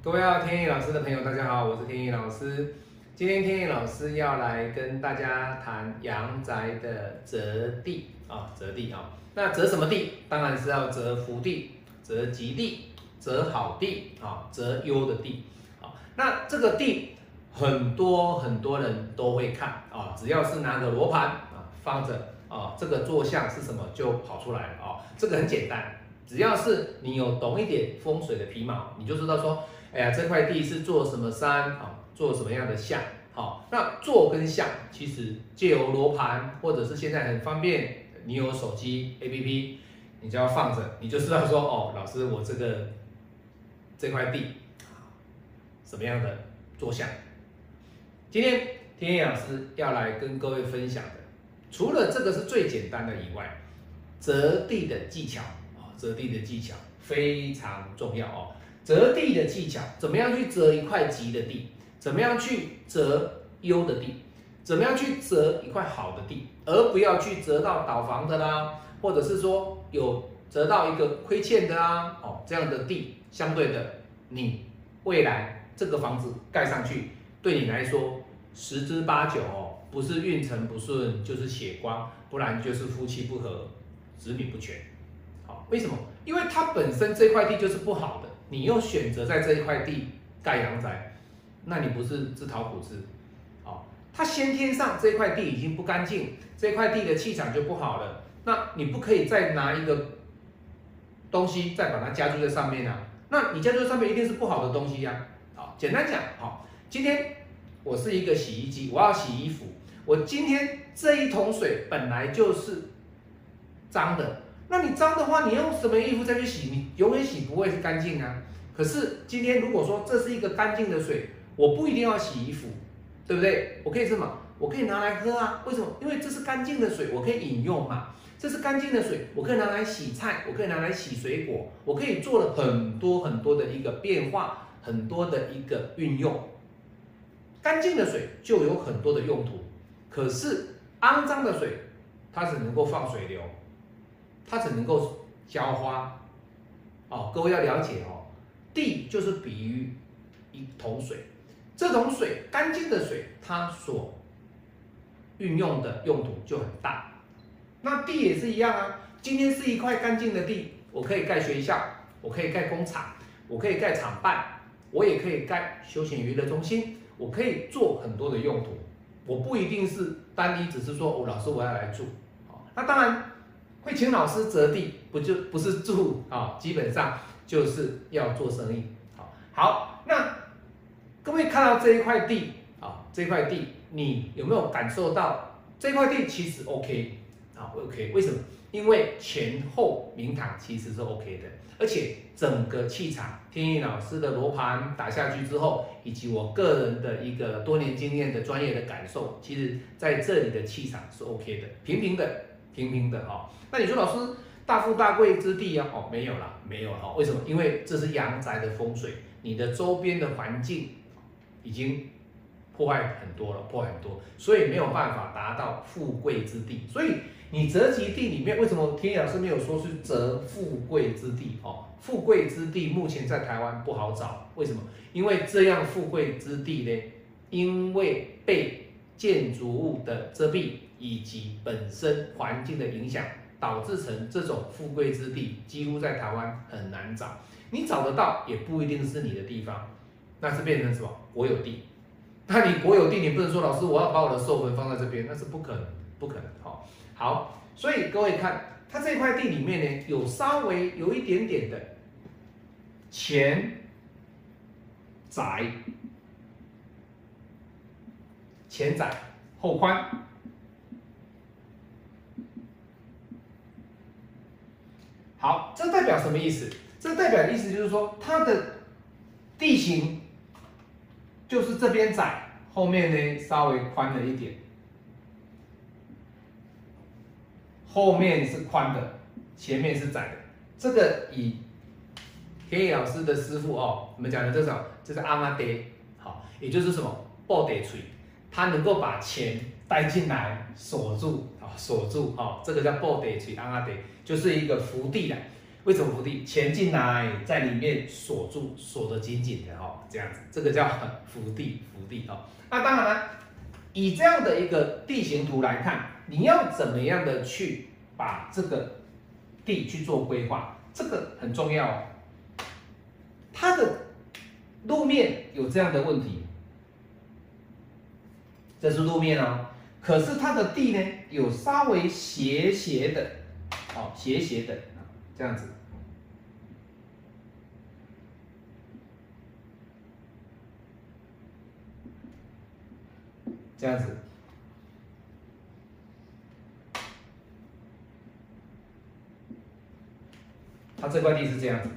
各位要天意老师的朋友，大家好，我是天意老师。今天天意老师要来跟大家谈阳宅的择地啊，择地啊。那择什么地？当然是要择福地、择吉地、择好地啊，择优的地啊。那这个地很多很多人都会看啊，只要是拿个罗盘啊放着啊，这个坐向是什么就跑出来了啊。这个很简单，只要是你有懂一点风水的皮毛，你就知道说。哎呀，这块地是做什么山啊？做什么样的像？好，那做跟像其实借由罗盘，或者是现在很方便，你有手机 APP，你就要放着，你就知道说哦，老师我这个这块地啊什么样的做像？今天天野老师要来跟各位分享的，除了这个是最简单的以外，择地的技巧啊，择地的技巧非常重要哦。择地的技巧，怎么样去择一块吉的地？怎么样去择优的地？怎么样去择一块好的地？而不要去择到倒房的啦，或者是说有择到一个亏欠的啦，哦，这样的地，相对的，你未来这个房子盖上去，对你来说十之八九哦，不是运程不顺，就是血光，不然就是夫妻不和，子女不全。好，为什么？因为它本身这块地就是不好的。你又选择在这一块地盖阳宅，那你不是自讨苦吃？哦，它先天上这块地已经不干净，这块地的气场就不好了。那你不可以再拿一个东西再把它加注在上面啊？那你加注在上面一定是不好的东西呀。好，简单讲，好，今天我是一个洗衣机，我要洗衣服，我今天这一桶水本来就是脏的。那你脏的话，你用什么衣服再去洗？你永远洗不会是干净啊。可是今天如果说这是一个干净的水，我不一定要洗衣服，对不对？我可以什么？我可以拿来喝啊。为什么？因为这是干净的水，我可以饮用嘛。这是干净的水，我可以拿来洗菜，我可以拿来洗水果，我可以做了很多很多的一个变化，很多的一个运用。干净的水就有很多的用途，可是肮脏的水，它只能够放水流。它只能够浇花，哦，各位要了解哦，地就是比喻一桶水，这桶水干净的水，它所运用的用途就很大。那地也是一样啊，今天是一块干净的地，我可以盖学校，我可以盖工厂，我可以盖厂办，我也可以盖休闲娱乐中心，我可以做很多的用途，我不一定是单一，只是说，哦，老师我要来住，哦，那当然。会请老师择地，不就不是住啊？基本上就是要做生意。好，好，那各位看到这一块地啊，这块地你有没有感受到这块地其实 OK 啊？OK，为什么？因为前后明堂其实是 OK 的，而且整个气场，天意老师的罗盘打下去之后，以及我个人的一个多年经验的专业的感受，其实在这里的气场是 OK 的，平平的。平平的哈，那你说老师大富大贵之地啊？哦，没有了，没有哈。为什么？因为这是阳宅的风水，你的周边的环境已经破坏很多了，破坏很多，所以没有办法达到富贵之地。所以你择吉地里面，为什么天野老师没有说是择富贵之地？哦，富贵之地目前在台湾不好找，为什么？因为这样富贵之地呢，因为被建筑物的遮蔽。以及本身环境的影响，导致成这种富贵之地，几乎在台湾很难找。你找得到，也不一定是你的地方，那是变成什么国有地？那你国有地，你不能说老师我要把我的寿坟放在这边，那是不可能，不可能。好，好，所以各位看，它这块地里面呢，有稍微有一点点的前窄，前窄后宽。好，这代表什么意思？这代表的意思就是说，它的地形就是这边窄，后面呢稍微宽了一点，后面是宽的，前面是窄的。这个以天野老师的师傅哦，我们讲的这种就是阿妈爹，好，也就是什么抱得锤，它能够把钱带进来锁住啊，锁住啊，这个叫抱得锤阿妈爹。就是一个福地了，为什么伏地？钱进来，在里面锁住，锁得紧紧的哦，这样子，这个叫伏地，伏地哦。那当然了，以这样的一个地形图来看，你要怎么样的去把这个地去做规划，这个很重要。它的路面有这样的问题，这是路面哦。可是它的地呢，有稍微斜斜的，哦，斜斜的啊，这样子，这样子，它这块地是这样子，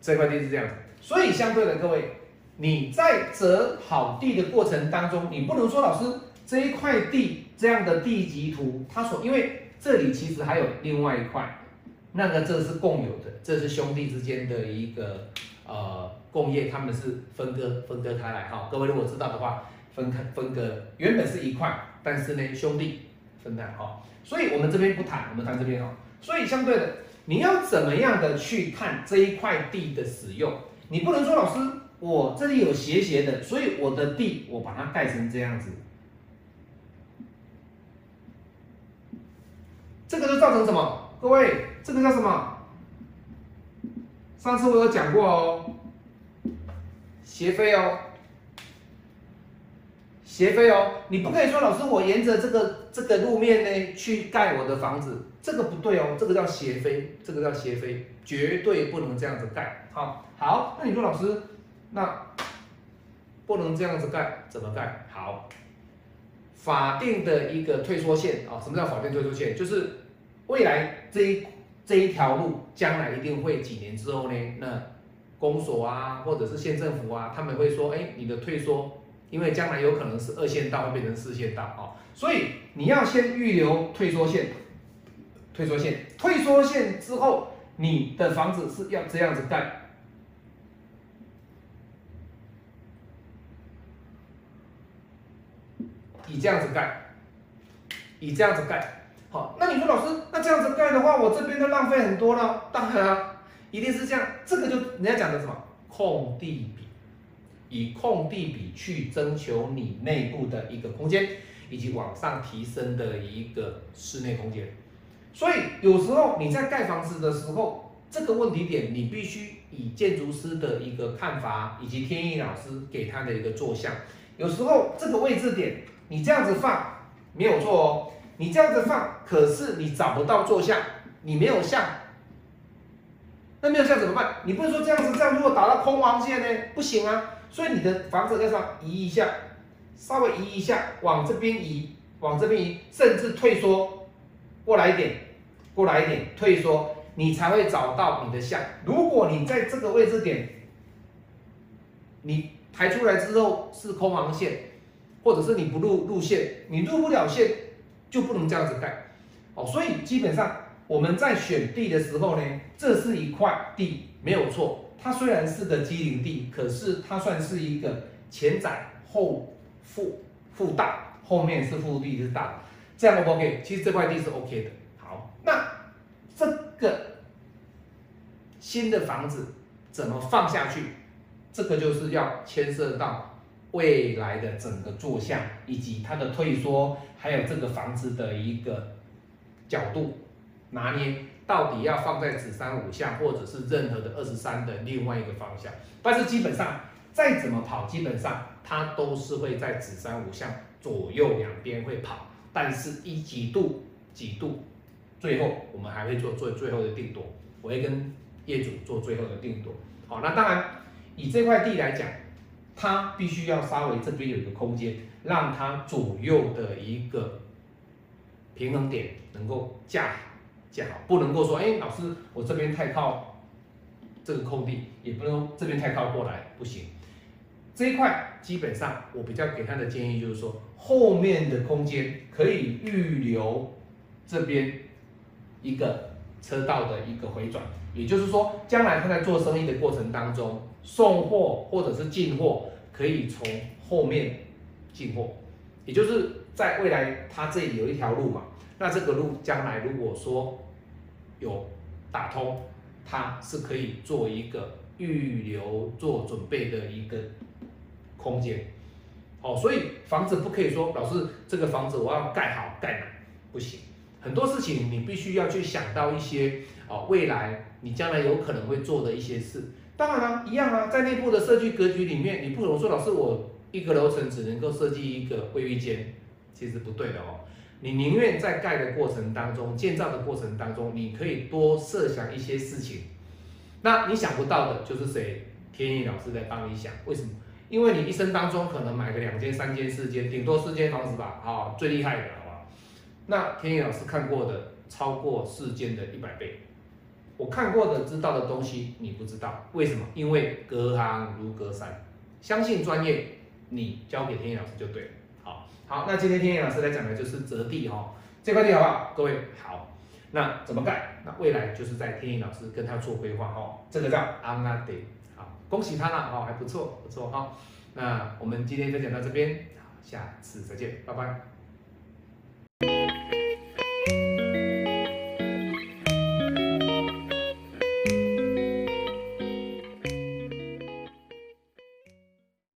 这块地是这样子，所以相对的，各位，你在择好地的过程当中，你不能说老师。这一块地这样的地级图，它所因为这里其实还有另外一块，那个这是共有的，这是兄弟之间的一个呃共业，他们是分割分割开来哈。各位如果知道的话，分开分割原本是一块，但是呢兄弟分开哈，所以我们这边不谈，我们谈这边哈。所以相对的，你要怎么样的去看这一块地的使用？你不能说老师我这里有斜斜的，所以我的地我把它盖成这样子。这个就造成什么？各位，这个叫什么？上次我有讲过哦，斜飞哦，斜飞哦，你不可以说老师，我沿着这个这个路面呢去盖我的房子，这个不对哦，这个叫斜飞，这个叫斜飞，绝对不能这样子盖。好，好，那你说老师，那不能这样子盖，怎么盖？好。法定的一个退缩线啊，什么叫法定退缩线？就是未来这一这一条路，将来一定会几年之后呢，那公所啊，或者是县政府啊，他们会说，哎，你的退缩，因为将来有可能是二线道会变成四线道啊，所以你要先预留退缩线，退缩线，退缩线之后，你的房子是要这样子盖。以这样子盖，以这样子盖，好，那你说老师，那这样子盖的话，我这边就浪费很多了。当然啊，一定是这样，这个就人家讲的什么空地比，以空地比去征求你内部的一个空间，以及往上提升的一个室内空间。所以有时候你在盖房子的时候，这个问题点你必须以建筑师的一个看法，以及天意老师给他的一个坐向，有时候这个位置点。你这样子放没有错哦，你这样子放，可是你找不到坐相，你没有相，那没有相怎么办？你不是说这样子这样，如果打到空王线呢？不行啊，所以你的房子要上？移一下，稍微移一下，往这边移，往这边移，甚至退缩过来一点，过来一点，退缩，你才会找到你的相。如果你在这个位置点，你抬出来之后是空王线。或者是你不入入线，你入不了线，就不能这样子盖，哦，所以基本上我们在选地的时候呢，这是一块地没有错，它虽然是个机灵地，可是它算是一个前窄后腹腹大，后面是腹地是大，这样 OK？其实这块地是 OK 的。好，那这个新的房子怎么放下去？这个就是要牵涉到。未来的整个坐向，以及它的退缩，还有这个房子的一个角度拿捏，到底要放在子山五向，或者是任何的二十三的另外一个方向。但是基本上再怎么跑，基本上它都是会在子山五向左右两边会跑，但是一几度几度，最后我们还会做做最后的定夺，我会跟业主做最后的定夺。好，那当然以这块地来讲。它必须要稍微这边有一个空间，让它左右的一个平衡点能够架架好，不能够说，哎，老师，我这边太靠这个空地，也不能这边太靠过来，不行。这一块基本上我比较给他的建议就是说，后面的空间可以预留这边一个车道的一个回转，也就是说，将来他在做生意的过程当中。送货或者是进货，可以从后面进货，也就是在未来，它这里有一条路嘛，那这个路将来如果说有打通，它是可以做一个预留做准备的一个空间。哦，所以房子不可以说老师这个房子我要盖好盖满，不行。很多事情你必须要去想到一些哦，未来你将来有可能会做的一些事。当然了，一样啊，在内部的设计格局里面，你不能说老师我一个楼层只能够设计一个卫浴间，其实不对的哦。你宁愿在盖的过程当中、建造的过程当中，你可以多设想一些事情。那你想不到的就是谁？天意老师在帮你想，为什么？因为你一生当中可能买个两间、三间、四间，顶多四间房子吧，好，最厉害的，好吧？那天意老师看过的超过四间的一百倍，我看过的、知道的东西你不知道，为什么？因为隔行如隔山，相信专业，你交给天意老师就对了。好，好，那今天天意老师来讲的就是折地哈，这块地好不好？各位好，那怎么盖？那未来就是在天意老师跟他做规划哈，这个叫安拉地。恭喜他了哦，还不错，不错哈。那我们今天就讲到这边，好，下次再见，拜拜。